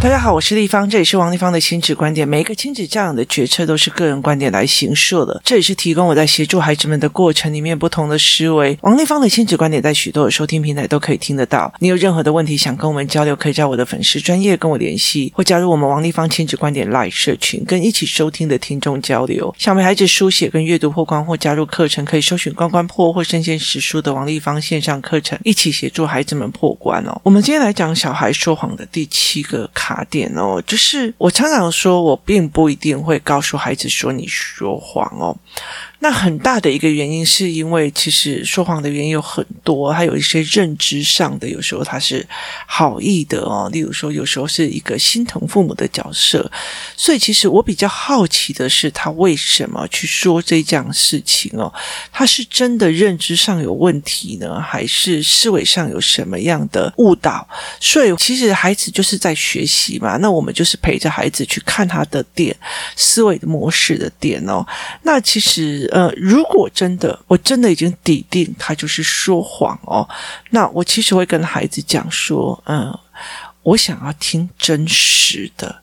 大家好，我是丽芳，这里是王立芳的亲子观点。每一个亲子教养的决策都是个人观点来形设的，这也是提供我在协助孩子们的过程里面不同的思维。王立芳的亲子观点在许多的收听平台都可以听得到。你有任何的问题想跟我们交流，可以在我的粉丝专业跟我联系，或加入我们王立芳亲子观点 Live 社群，跟一起收听的听众交流。想陪孩子书写跟阅读破关或加入课程，可以搜寻关关破或生鲜识书的王立芳线上课程，一起协助孩子们破关哦。我们今天来讲小孩说谎的第七个卡卡。点哦，就是我常常说，我并不一定会告诉孩子说你说谎哦。那很大的一个原因，是因为其实说谎的原因有很多，还有一些认知上的，有时候他是好意的哦。例如说，有时候是一个心疼父母的角色，所以其实我比较好奇的是，他为什么去说这件事情哦？他是真的认知上有问题呢，还是思维上有什么样的误导？所以其实孩子就是在学习嘛，那我们就是陪着孩子去看他的点，思维的模式的点哦。那其实。呃，如果真的，我真的已经笃定他就是说谎哦，那我其实会跟孩子讲说，嗯、我想要听真实的，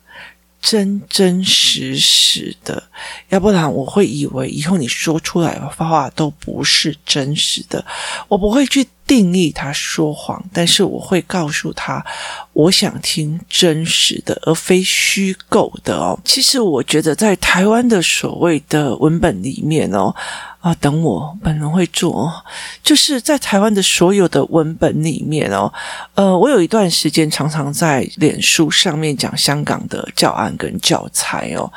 真真实实的，要不然我会以为以后你说出来的话都不是真实的，我不会去。定义他说谎，但是我会告诉他，我想听真实的，而非虚构的哦。其实我觉得，在台湾的所谓的文本里面哦。啊，等我本人会做，就是在台湾的所有的文本里面哦，呃，我有一段时间常常在脸书上面讲香港的教案跟教材哦。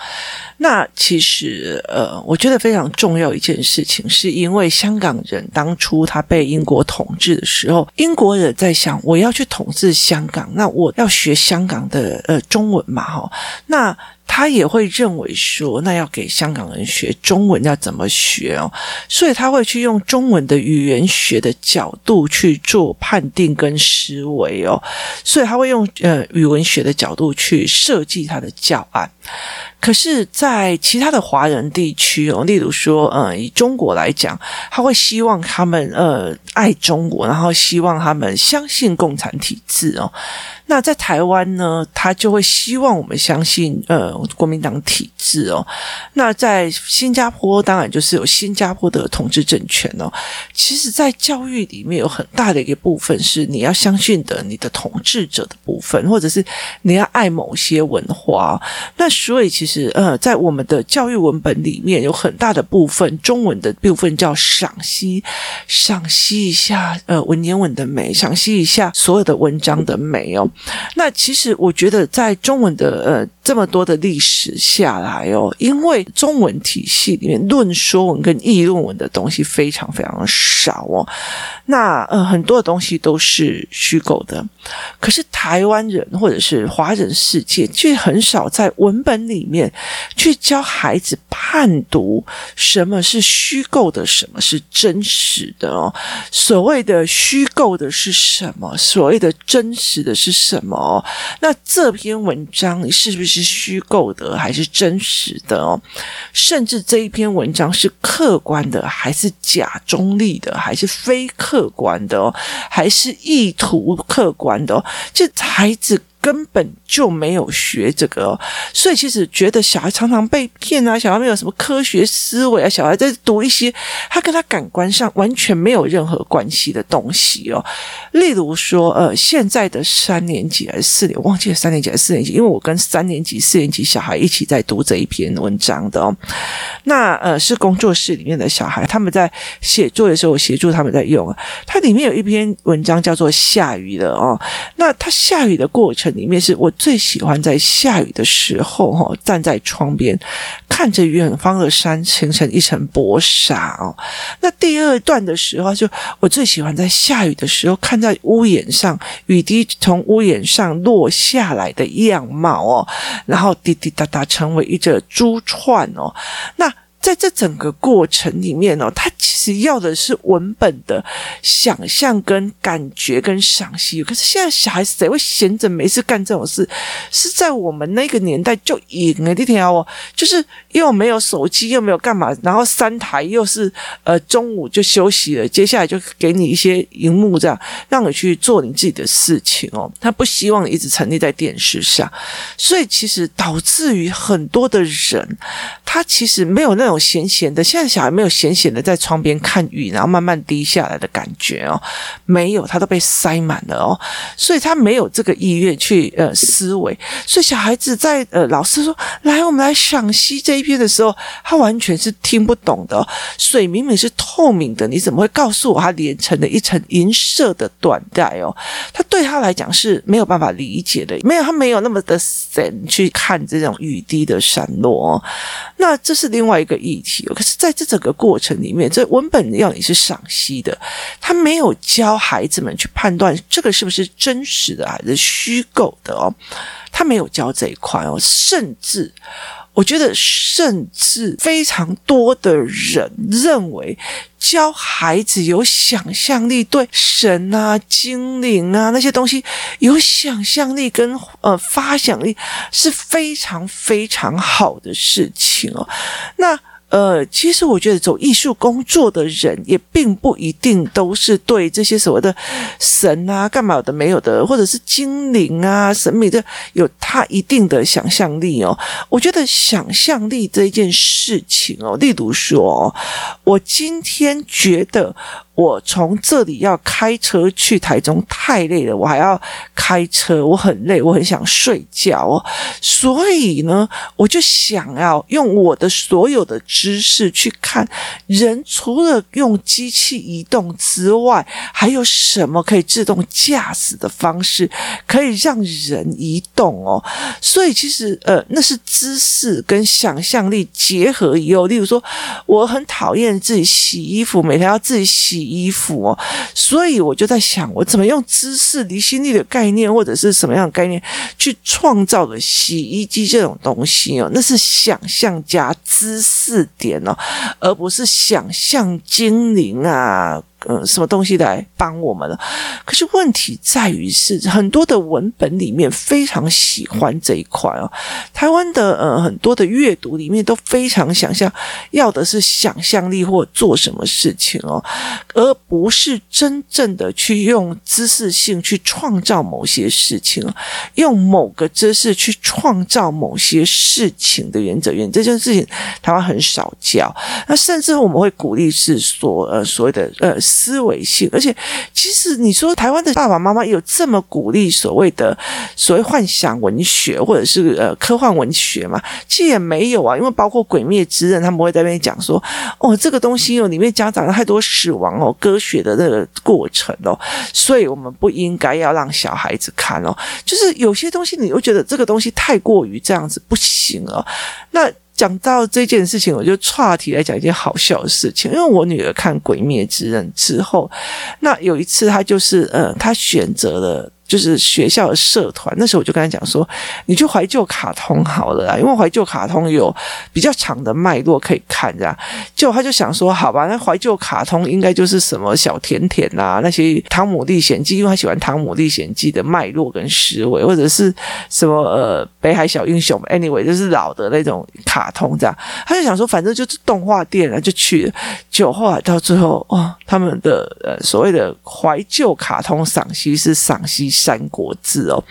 那其实呃，我觉得非常重要一件事情，是因为香港人当初他被英国统治的时候，英国人在想，我要去统治香港，那我要学香港的呃中文嘛，哈，那。他也会认为说，那要给香港人学中文要怎么学哦？所以他会去用中文的语言学的角度去做判定跟思维哦。所以他会用呃语文学的角度去设计他的教案。可是，在其他的华人地区哦，例如说，呃，以中国来讲，他会希望他们呃爱中国，然后希望他们相信共产体制哦。那在台湾呢，他就会希望我们相信呃国民党体制哦。那在新加坡，当然就是有新加坡的统治政权哦。其实，在教育里面有很大的一个部分是你要相信的，你的统治者的部分，或者是你要爱某些文化。那所以其。是呃，在我们的教育文本里面有很大的部分，中文的部分叫赏析，赏析一下呃文言文的美，赏析一下所有的文章的美哦。那其实我觉得，在中文的呃这么多的历史下来哦，因为中文体系里面论说文跟议论文的东西非常非常少哦。那呃很多的东西都是虚构的，可是台湾人或者是华人世界却很少在文本里面。去教孩子判读什么是虚构的，什么是真实的哦。所谓的虚构的是什么？所谓的真实的是什么？那这篇文章是不是虚构的，还是真实的哦？甚至这一篇文章是客观的，还是假中立的，还是非客观的哦？还是意图客观的哦？这孩子。根本就没有学这个哦，所以其实觉得小孩常常被骗啊，小孩没有什么科学思维啊，小孩在读一些他跟他感官上完全没有任何关系的东西哦。例如说，呃，现在的三年级还是四年，忘记了三年级还是四年级，因为我跟三年级、四年级小孩一起在读这一篇文章的哦。那呃，是工作室里面的小孩，他们在写作的时候，我协助他们在用。它里面有一篇文章叫做《下雨了》哦，那它下雨的过程。里面是我最喜欢在下雨的时候，哈，站在窗边看着远方的山形成一层薄纱哦。那第二段的时候，就我最喜欢在下雨的时候，看在屋檐上雨滴从屋檐上落下来的样貌哦，然后滴滴答答成为一只珠串哦。那在这整个过程里面哦，他其实要的是文本的想象跟感觉跟赏析。可是现在小孩子谁会闲着没事干这种事？是在我们那个年代就赢了，你听哦，就是又没有手机，又没有干嘛，然后三台又是呃中午就休息了，接下来就给你一些荧幕这样，让你去做你自己的事情哦。他不希望一直沉溺在电视上，所以其实导致于很多的人，他其实没有那种咸咸的。现在小孩没有咸咸的在窗边看雨，然后慢慢滴下来的感觉哦，没有，他都被塞满了哦，所以他没有这个意愿去呃思维。所以小孩子在呃老师说来，我们来赏析这一篇的时候，他完全是听不懂的哦。水明明是透明的，你怎么会告诉我它连成了一层银色的缎带哦？他对他来讲是没有办法理解的，没有，他没有那么的神去看这种雨滴的闪落哦。那这是另外一个议题。可是在这整个过程里面，这文本要你是赏析的，他没有教孩子们去判断这个是不是真实的还是虚构的哦，他没有教这一块哦，甚至。我觉得，甚至非常多的人认为，教孩子有想象力，对神啊、精灵啊那些东西有想象力跟呃发想力是非常非常好的事情哦。那。呃，其实我觉得走艺术工作的人也并不一定都是对这些所谓的神啊、干嘛的没有的，或者是精灵啊、神秘的有他一定的想象力哦。我觉得想象力这一件事情哦，例如说，我今天觉得。我从这里要开车去台中太累了，我还要开车，我很累，我很想睡觉哦。所以呢，我就想要用我的所有的知识去看人，除了用机器移动之外，还有什么可以自动驾驶的方式可以让人移动哦？所以其实呃，那是知识跟想象力结合以后，例如说，我很讨厌自己洗衣服，每天要自己洗。衣服哦，所以我就在想，我怎么用知识离心力的概念，或者是什么样的概念，去创造的洗衣机这种东西哦？那是想象加知识点哦，而不是想象精灵啊。嗯，什么东西来帮我们了？可是问题在于是很多的文本里面非常喜欢这一块哦。台湾的呃很多的阅读里面都非常想象，要的是想象力或做什么事情哦，而不是真正的去用知识性去创造某些事情，用某个知识去创造某些事情的原则。原则这件事情台湾很少教，那甚至我们会鼓励是说呃所谓的呃。思维性，而且其实你说台湾的爸爸妈妈有这么鼓励所谓的所谓幻想文学或者是呃科幻文学吗？其实也没有啊，因为包括《鬼灭之刃》，他们会在那边讲说，哦，这个东西哦里面夹杂了太多死亡哦、割血的那个过程哦，所以我们不应该要让小孩子看哦。就是有些东西，你又觉得这个东西太过于这样子不行哦，那。讲到这件事情，我就岔题来讲一件好笑的事情。因为我女儿看《鬼灭之刃》之后，那有一次她就是嗯，她选择了。就是学校的社团，那时候我就跟他讲说，你去怀旧卡通好了啦，因为怀旧卡通有比较长的脉络可以看，这样。结果他就想说，好吧，那怀旧卡通应该就是什么小甜甜啊，那些《汤姆历险记》，因为他喜欢《汤姆历险记》的脉络跟思维，或者是什么呃《北海小英雄》，anyway，就是老的那种卡通这样。他就想说，反正就是动画店啊，就去了。结果后来到最后，哦，他们的呃所谓的怀旧卡通赏析是赏析。三国志哦，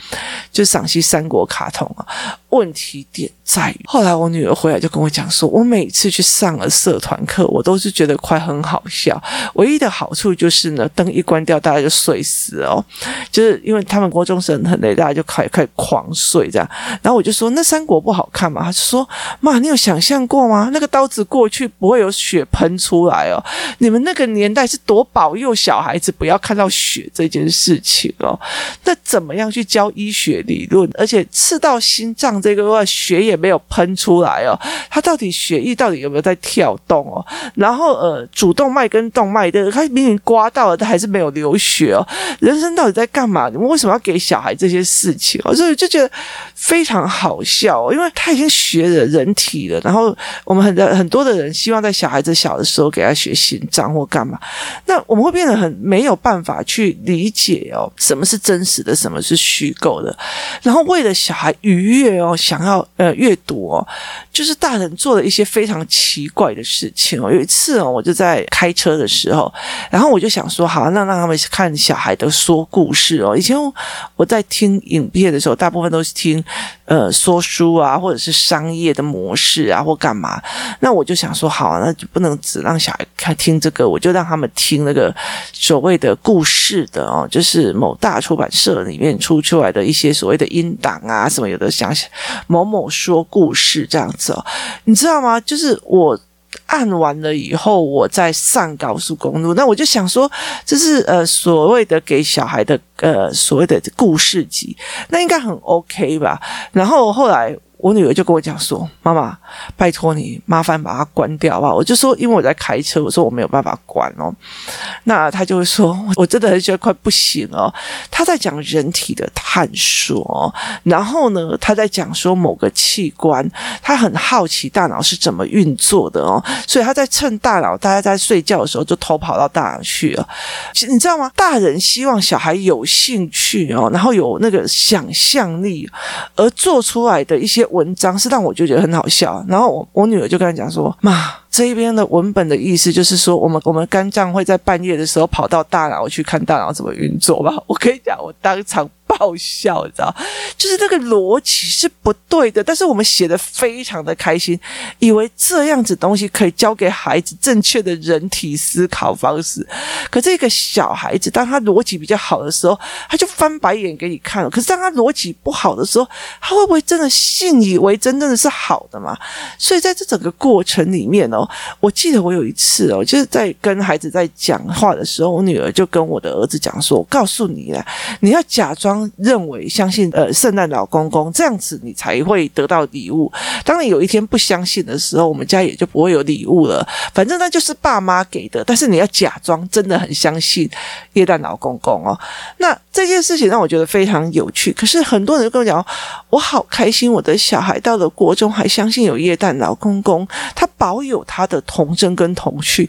就赏析三国卡通啊。问题点在于，后来我女儿回来就跟我讲说，我每次去上了社团课，我都是觉得快很好笑。唯一的好处就是呢，灯一关掉，大家就睡死哦。就是因为他们国中生很累，大家就开开狂睡这样。然后我就说，那三国不好看吗？他就说，妈，你有想象过吗？那个刀子过去不会有血喷出来哦。你们那个年代是多保佑小孩子不要看到血这件事情哦。那怎么样去教医学理论？而且刺到心脏这个话血也没有喷出来哦，他到底血液到底有没有在跳动哦？然后呃，主动脉跟动脉的，他明明刮到了，他还是没有流血哦。人生到底在干嘛？你们为什么要给小孩这些事情哦？所以就觉得非常好笑，因为他已经学了人体了，然后我们很多很多的人希望在小孩子小的时候给他学心脏或干嘛，那我们会变得很没有办法去理解哦，什么是真实的，什么是虚构的，然后为了小孩愉悦哦，哦想要呃阅读哦，就是大人做了一些非常奇怪的事情哦。有一次哦，我就在开车的时候，然后我就想说，好，那让他们看小孩的说故事哦。以前我在听影片的时候，大部分都是听呃说书啊，或者是商业的模式啊，或干嘛。那我就想说，好，那就不能只让小孩看听这个，我就让他们听那个所谓的故事的哦，就是某大出版社里面出出来的一些所谓的音档啊，什么有的想想某某说故事这样子哦，你知道吗？就是我。按完了以后，我再上高速公路，那我就想说，这是呃所谓的给小孩的呃所谓的故事集，那应该很 OK 吧？然后后来。我女儿就跟我讲说：“妈妈，拜托你，麻烦把它关掉吧。”我就说：“因为我在开车，我说我没有办法关哦。”那她就会说：“我真的很觉得快不行哦。”她在讲人体的探索，然后呢，她在讲说某个器官，她很好奇大脑是怎么运作的哦，所以她在趁大脑大家在睡觉的时候，就偷跑到大脑去了。你知道吗？大人希望小孩有兴趣哦，然后有那个想象力，而做出来的一些。文章是让我就觉得很好笑，然后我我女儿就跟他讲说：“妈，这一边的文本的意思就是说，我们我们肝脏会在半夜的时候跑到大脑去看大脑怎么运作吧。”我跟你讲，我当场。爆笑，你知道，就是那个逻辑是不对的，但是我们写的非常的开心，以为这样子东西可以教给孩子正确的人体思考方式。可这个小孩子，当他逻辑比较好的时候，他就翻白眼给你看了；可是当他逻辑不好的时候，他会不会真的信以为真，真的是好的嘛？所以在这整个过程里面哦，我记得我有一次哦，就是在跟孩子在讲话的时候，我女儿就跟我的儿子讲说：“我告诉你啦，你要假装。”认为相信呃圣诞老公公这样子，你才会得到礼物。当你有一天不相信的时候，我们家也就不会有礼物了。反正那就是爸妈给的，但是你要假装真的很相信耶诞老公公哦。那这件事情让我觉得非常有趣。可是很多人跟我讲，我好开心，我的小孩到了国中还相信有耶诞老公公，他保有他的童真跟童趣。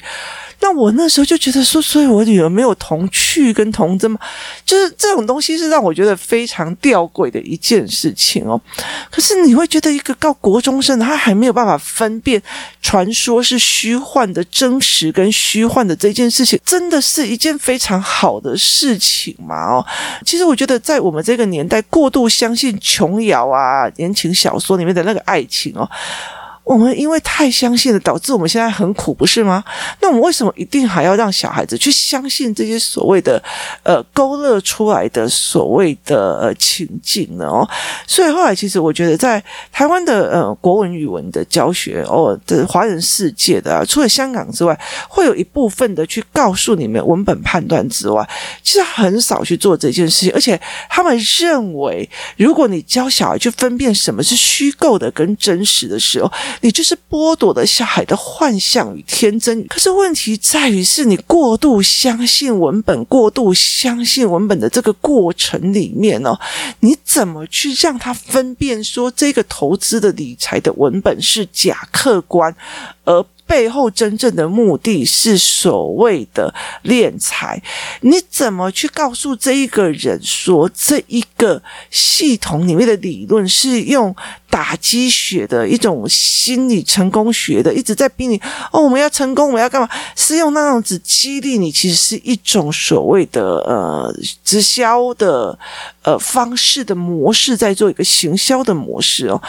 那我那时候就觉得说，所以我女儿没有童趣跟童真嘛，就是这种东西是让我觉得非常吊诡的一件事情哦。可是你会觉得一个高国中生，他还没有办法分辨传说是虚幻的真实跟虚幻的这件事情，真的是一件非常好的事情嘛？哦，其实我觉得在我们这个年代，过度相信琼瑶啊言情小说里面的那个爱情哦。我们因为太相信了，导致我们现在很苦，不是吗？那我们为什么一定还要让小孩子去相信这些所谓的呃勾勒出来的所谓的情境呢？哦，所以后来其实我觉得，在台湾的呃国文语文的教学哦的华人世界的啊，除了香港之外，会有一部分的去告诉你们文本判断之外，其实很少去做这件事情，而且他们认为，如果你教小孩去分辨什么是虚构的跟真实的时候，你就是剥夺了小孩的幻想与天真。可是问题在于，是你过度相信文本，过度相信文本的这个过程里面呢，你怎么去让他分辨说这个投资的理财的文本是假客观，而背后真正的目的是所谓的敛财？你怎么去告诉这一个人说这一个系统里面的理论是用？打鸡血的一种心理成功学的，一直在逼你哦，我们要成功，我们要干嘛？是用那样子激励你，其实是一种所谓的呃直销的呃方式的模式，在做一个行销的模式哦。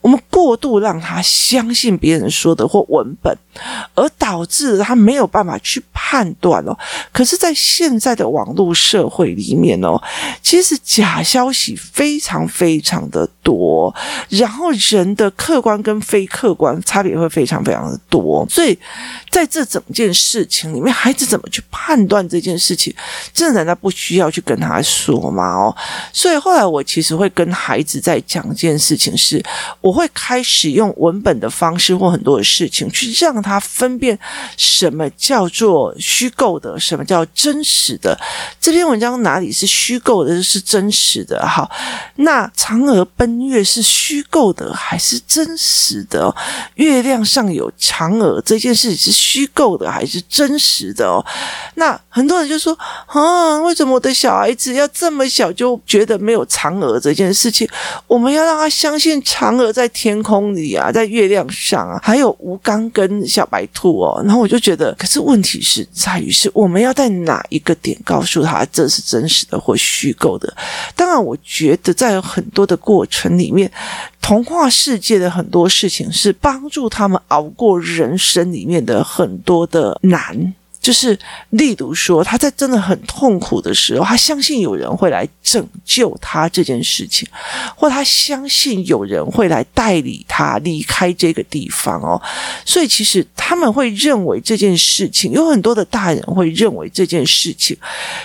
我们过度让他相信别人说的或文本，而导致他没有办法去判断哦。可是，在现在的网络社会里面哦，其实假消息非常非常的多，然后人的客观跟非客观差别会非常非常的多，所以在这整件事情里面，孩子怎么去判断这件事情？这难道不需要去跟他说吗？哦，所以后来我其实会跟孩子在讲一件事情是，我会开始用文本的方式或很多的事情去让让他分辨什么叫做虚构的，什么叫真实的。这篇文章哪里是虚构的，是真实的？好，那嫦娥奔月是虚构的还是真实的？月亮上有嫦娥这件事是虚构的还是真实的？哦，那很多人就说啊，为什么我的小孩子要这么小就觉得没有嫦娥这件事情？我们要让他相信嫦娥在天空里啊，在月亮上啊，还有吴刚跟小白兔哦。然后我就觉得，可是问题是在于是我们要在哪一个点告诉他这是真实的或虚构的？当然，我觉得在很多的过程里面，童话世界的很多事情是帮助他们熬过人生里面的很多的难。就是，例如说，他在真的很痛苦的时候，他相信有人会来拯救他这件事情，或他相信有人会来带领他离开这个地方哦。所以，其实他们会认为这件事情，有很多的大人会认为这件事情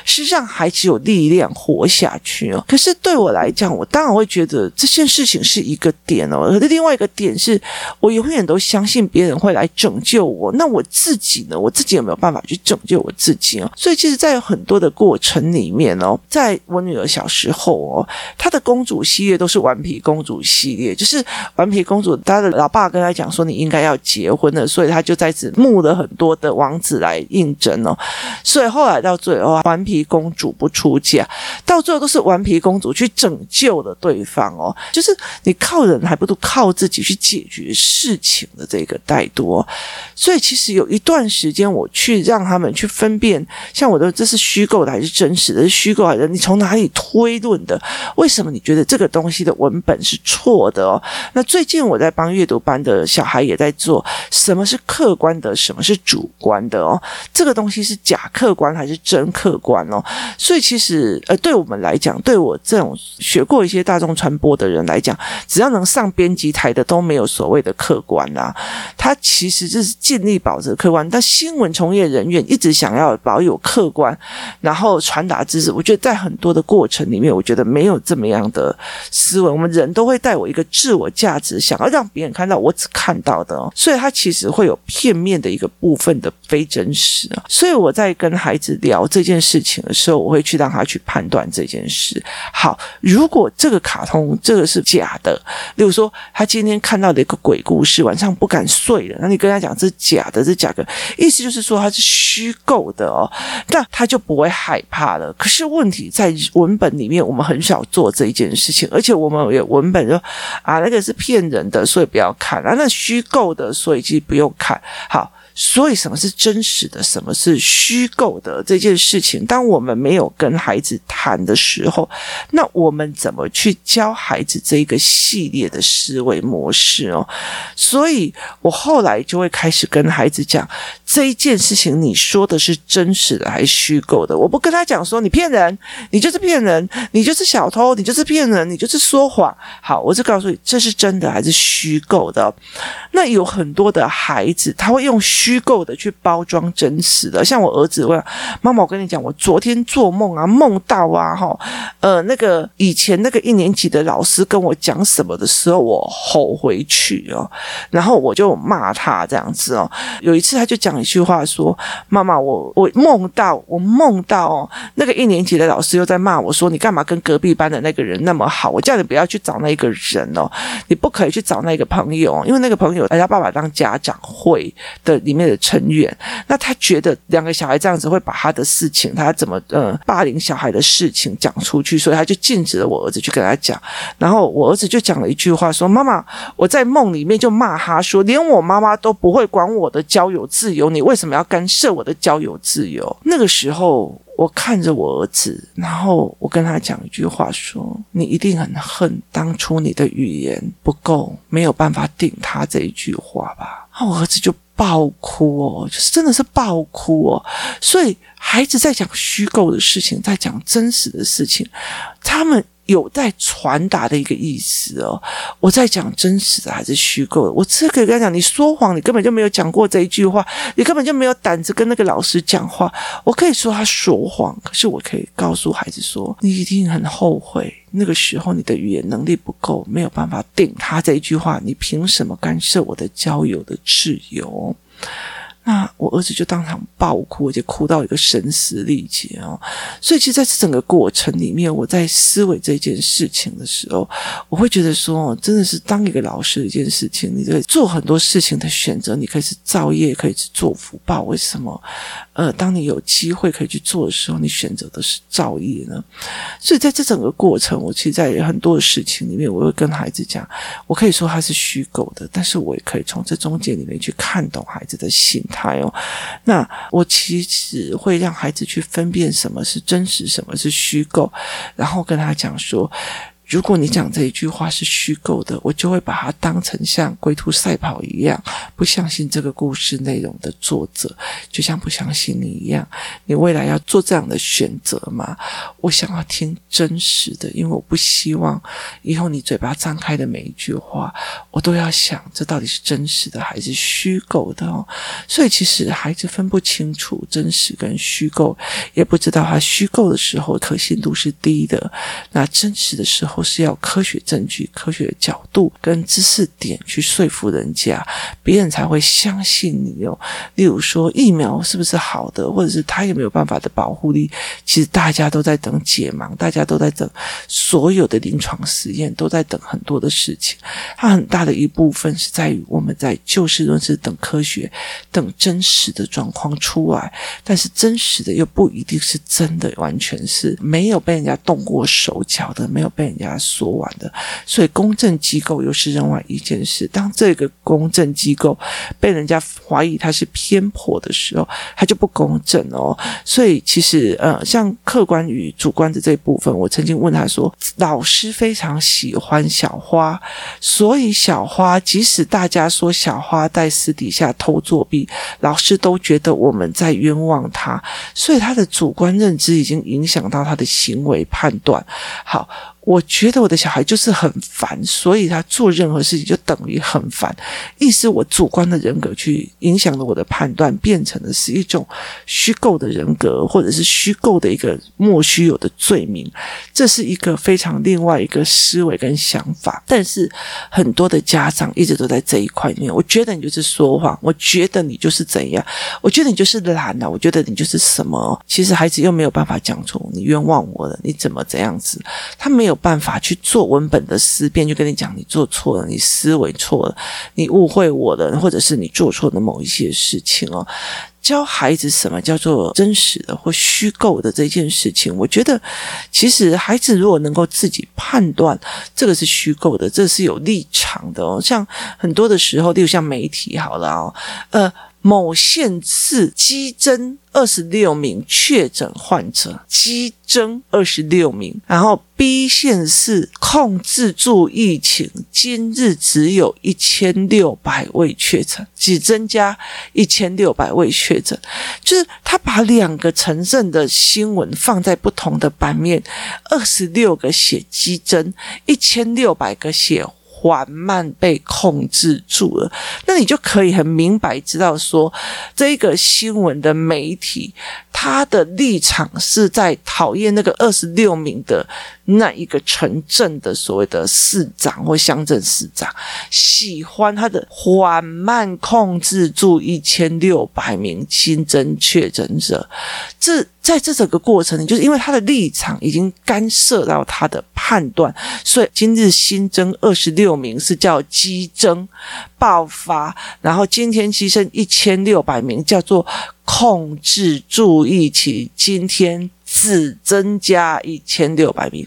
是让孩子有力量活下去哦。可是对我来讲，我当然会觉得这件事情是一个点哦。可是另外一个点是，我永远都相信别人会来拯救我。那我自己呢？我自己有没有办法？去拯救我自己哦，所以其实，在很多的过程里面哦，在我女儿小时候哦，她的公主系列都是顽皮公主系列，就是顽皮公主，她的老爸跟她讲说，你应该要结婚了，所以她就在此募了很多的王子来应征哦，所以后来到最后，顽皮公主不出嫁，到最后都是顽皮公主去拯救了对方哦，就是你靠人还不如靠自己去解决事情的这个态度哦，所以其实有一段时间我去让。让他们去分辨，像我的这是虚构的还是真实的？是虚构还是你从哪里推论的？为什么你觉得这个东西的文本是错的哦？那最近我在帮阅读班的小孩也在做，什么是客观的，什么是主观的哦？这个东西是假客观还是真客观哦？所以其实呃，对我们来讲，对我这种学过一些大众传播的人来讲，只要能上编辑台的都没有所谓的客观啦。他其实就是尽力保持客观，但新闻从业人人员。一直想要保有客观，然后传达知识。我觉得在很多的过程里面，我觉得没有这么样的思维。我们人都会带有一个自我价值，想要让别人看到我只看到的哦，所以他其实会有片面的一个部分的非真实啊。所以我在跟孩子聊这件事情的时候，我会去让他去判断这件事。好，如果这个卡通这个是假的，例如说他今天看到的一个鬼故事，晚上不敢睡了，那你跟他讲这是假的，这是假的，意思就是说他是。虚构的哦，那他就不会害怕了。可是问题在文本里面，我们很少做这一件事情，而且我们有文本说啊，那个是骗人的，所以不要看啊；那虚构的，所以其实不用看。好。所以，什么是真实的，什么是虚构的这件事情，当我们没有跟孩子谈的时候，那我们怎么去教孩子这一个系列的思维模式哦？所以我后来就会开始跟孩子讲这一件事情，你说的是真实的还是虚构的？我不跟他讲说你骗人，你就是骗人，你就是小偷，你就是骗人，你就是说谎。好，我就告诉你这是真的还是虚构的。那有很多的孩子他会用虚。虚构的去包装真实的，像我儿子问妈妈：“我跟你讲，我昨天做梦啊，梦到啊，哈，呃，那个以前那个一年级的老师跟我讲什么的时候，我吼回去哦，然后我就骂他这样子哦。有一次他就讲一句话说：‘妈妈，我我梦到我梦到哦，那个一年级的老师又在骂我说，你干嘛跟隔壁班的那个人那么好？我叫你不要去找那个人哦，你不可以去找那个朋友，因为那个朋友他，他爸爸当家长会的。”里面的成员，那他觉得两个小孩这样子会把他的事情，他怎么呃霸凌小孩的事情讲出去，所以他就禁止了我儿子去跟他讲。然后我儿子就讲了一句话说：“妈妈，我在梦里面就骂他说，连我妈妈都不会管我的交友自由，你为什么要干涉我的交友自由？”那个时候，我看着我儿子，然后我跟他讲一句话说：“你一定很恨当初你的语言不够，没有办法顶他这一句话吧？”然后我儿子就。爆哭哦，就是真的是爆哭哦。所以孩子在讲虚构的事情，在讲真实的事情，他们。有待传达的一个意思哦，我在讲真实的还是虚构的？我这个跟他讲，你说谎，你根本就没有讲过这一句话，你根本就没有胆子跟那个老师讲话。我可以说他说谎，可是我可以告诉孩子说，你一定很后悔，那个时候你的语言能力不够，没有办法顶他这一句话。你凭什么干涉我的交友的自由？那我儿子就当场爆哭，而且哭到一个声嘶力竭哦。所以，其实在这整个过程里面，我在思维这件事情的时候，我会觉得说，真的是当一个老师的一件事情，你在做很多事情的选择，你可以是造业，可以是做福报。为什么？呃，当你有机会可以去做的时候，你选择的是造业呢？所以，在这整个过程，我其实，在很多的事情里面，我会跟孩子讲，我可以说他是虚构的，但是我也可以从这中间里面去看懂孩子的心态。他哦，那我其实会让孩子去分辨什么是真实，什么是虚构，然后跟他讲说。如果你讲这一句话是虚构的，我就会把它当成像龟兔赛跑一样，不相信这个故事内容的作者，就像不相信你一样。你未来要做这样的选择吗？我想要听真实的，因为我不希望以后你嘴巴张开的每一句话，我都要想这到底是真实的还是虚构的哦。所以其实孩子分不清楚真实跟虚构，也不知道他虚构的时候可信度是低的，那真实的时候。是要科学证据、科学角度跟知识点去说服人家，别人才会相信你哦。例如说，疫苗是不是好的，或者是它有没有办法的保护力？其实大家都在等解盲，大家都在等所有的临床实验，都在等很多的事情。它很大的一部分是在于我们在就事论事，等科学，等真实的状况出来。但是真实的又不一定是真的，完全是没有被人家动过手脚的，没有被人家。他说完的，所以公证机构又是另外一件事。当这个公证机构被人家怀疑它是偏颇的时候，它就不公正哦。所以其实呃，像客观与主观的这一部分，我曾经问他说，老师非常喜欢小花，所以小花即使大家说小花在私底下偷作弊，老师都觉得我们在冤枉他，所以他的主观认知已经影响到他的行为判断。好。我觉得我的小孩就是很烦，所以他做任何事情就等于很烦。意思我主观的人格去影响了我的判断，变成的是一种虚构的人格，或者是虚构的一个莫须有的罪名。这是一个非常另外一个思维跟想法。但是很多的家长一直都在这一块里面。我觉得你就是说谎，我觉得你就是怎样，我觉得你就是懒啊，我觉得你就是什么。其实孩子又没有办法讲出你冤枉我了，你怎么这样子？他没有。办法去做文本的思辨，就跟你讲，你做错了，你思维错了，你误会我了，或者是你做错了某一些事情哦。教孩子什么叫做真实的或虚构的这件事情，我觉得其实孩子如果能够自己判断这个是虚构的，这是有立场的哦。像很多的时候，例如像媒体好了哦，呃。某县市激增二十六名确诊患者，激增二十六名。然后 B 县市控制住疫情，今日只有一千六百位确诊，只增加一千六百位确诊。就是他把两个城镇的新闻放在不同的版面，二十六个写激增，一千六百个写。缓慢被控制住了，那你就可以很明白知道说，这个新闻的媒体，他的立场是在讨厌那个二十六名的那一个城镇的所谓的市长或乡镇市长，喜欢他的缓慢控制住一千六百名新增确诊者，这。在这整个过程里，就是因为他的立场已经干涉到他的判断，所以今日新增二十六名是叫激增爆发，然后今天新增一千六百名叫做控制住疫情，今天只增加一千六百名，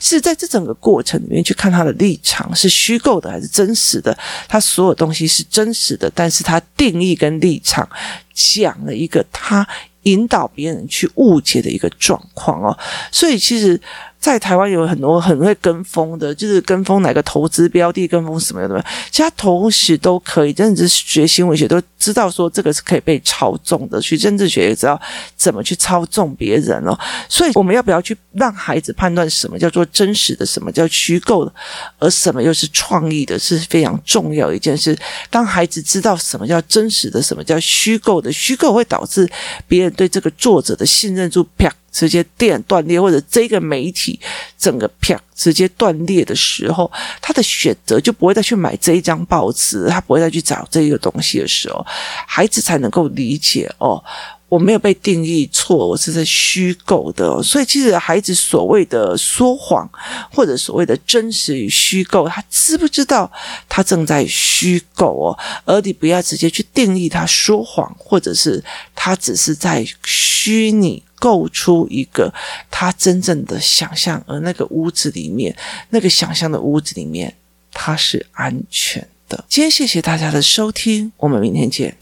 是在这整个过程里面去看他的立场是虚构的还是真实的，他所有东西是真实的，但是他定义跟立场讲了一个他。引导别人去误解的一个状况哦，所以其实在台湾有很多很会跟风的，就是跟风哪个投资标的，跟风什么的，其他同时都可以。甚至是学新闻学都知道说这个是可以被操纵的，学政治学也知道怎么去操纵别人哦。所以我们要不要去让孩子判断什么叫做真实的，什么叫虚构的，而什么又是创意的，是非常重要一件事。当孩子知道什么叫真实的，什么叫虚构的，虚构会导致别人对这个作者的信任度啪。直接电断裂，或者这个媒体整个啪直接断裂的时候，他的选择就不会再去买这一张报纸，他不会再去找这个东西的时候，孩子才能够理解哦，我没有被定义错，我是在虚构的。所以，其实孩子所谓的说谎，或者所谓的真实与虚构，他知不知道他正在虚构哦？而你不要直接去定义他说谎，或者是他只是在虚拟。构出一个他真正的想象，而那个屋子里面，那个想象的屋子里面，他是安全的。今天谢谢大家的收听，我们明天见。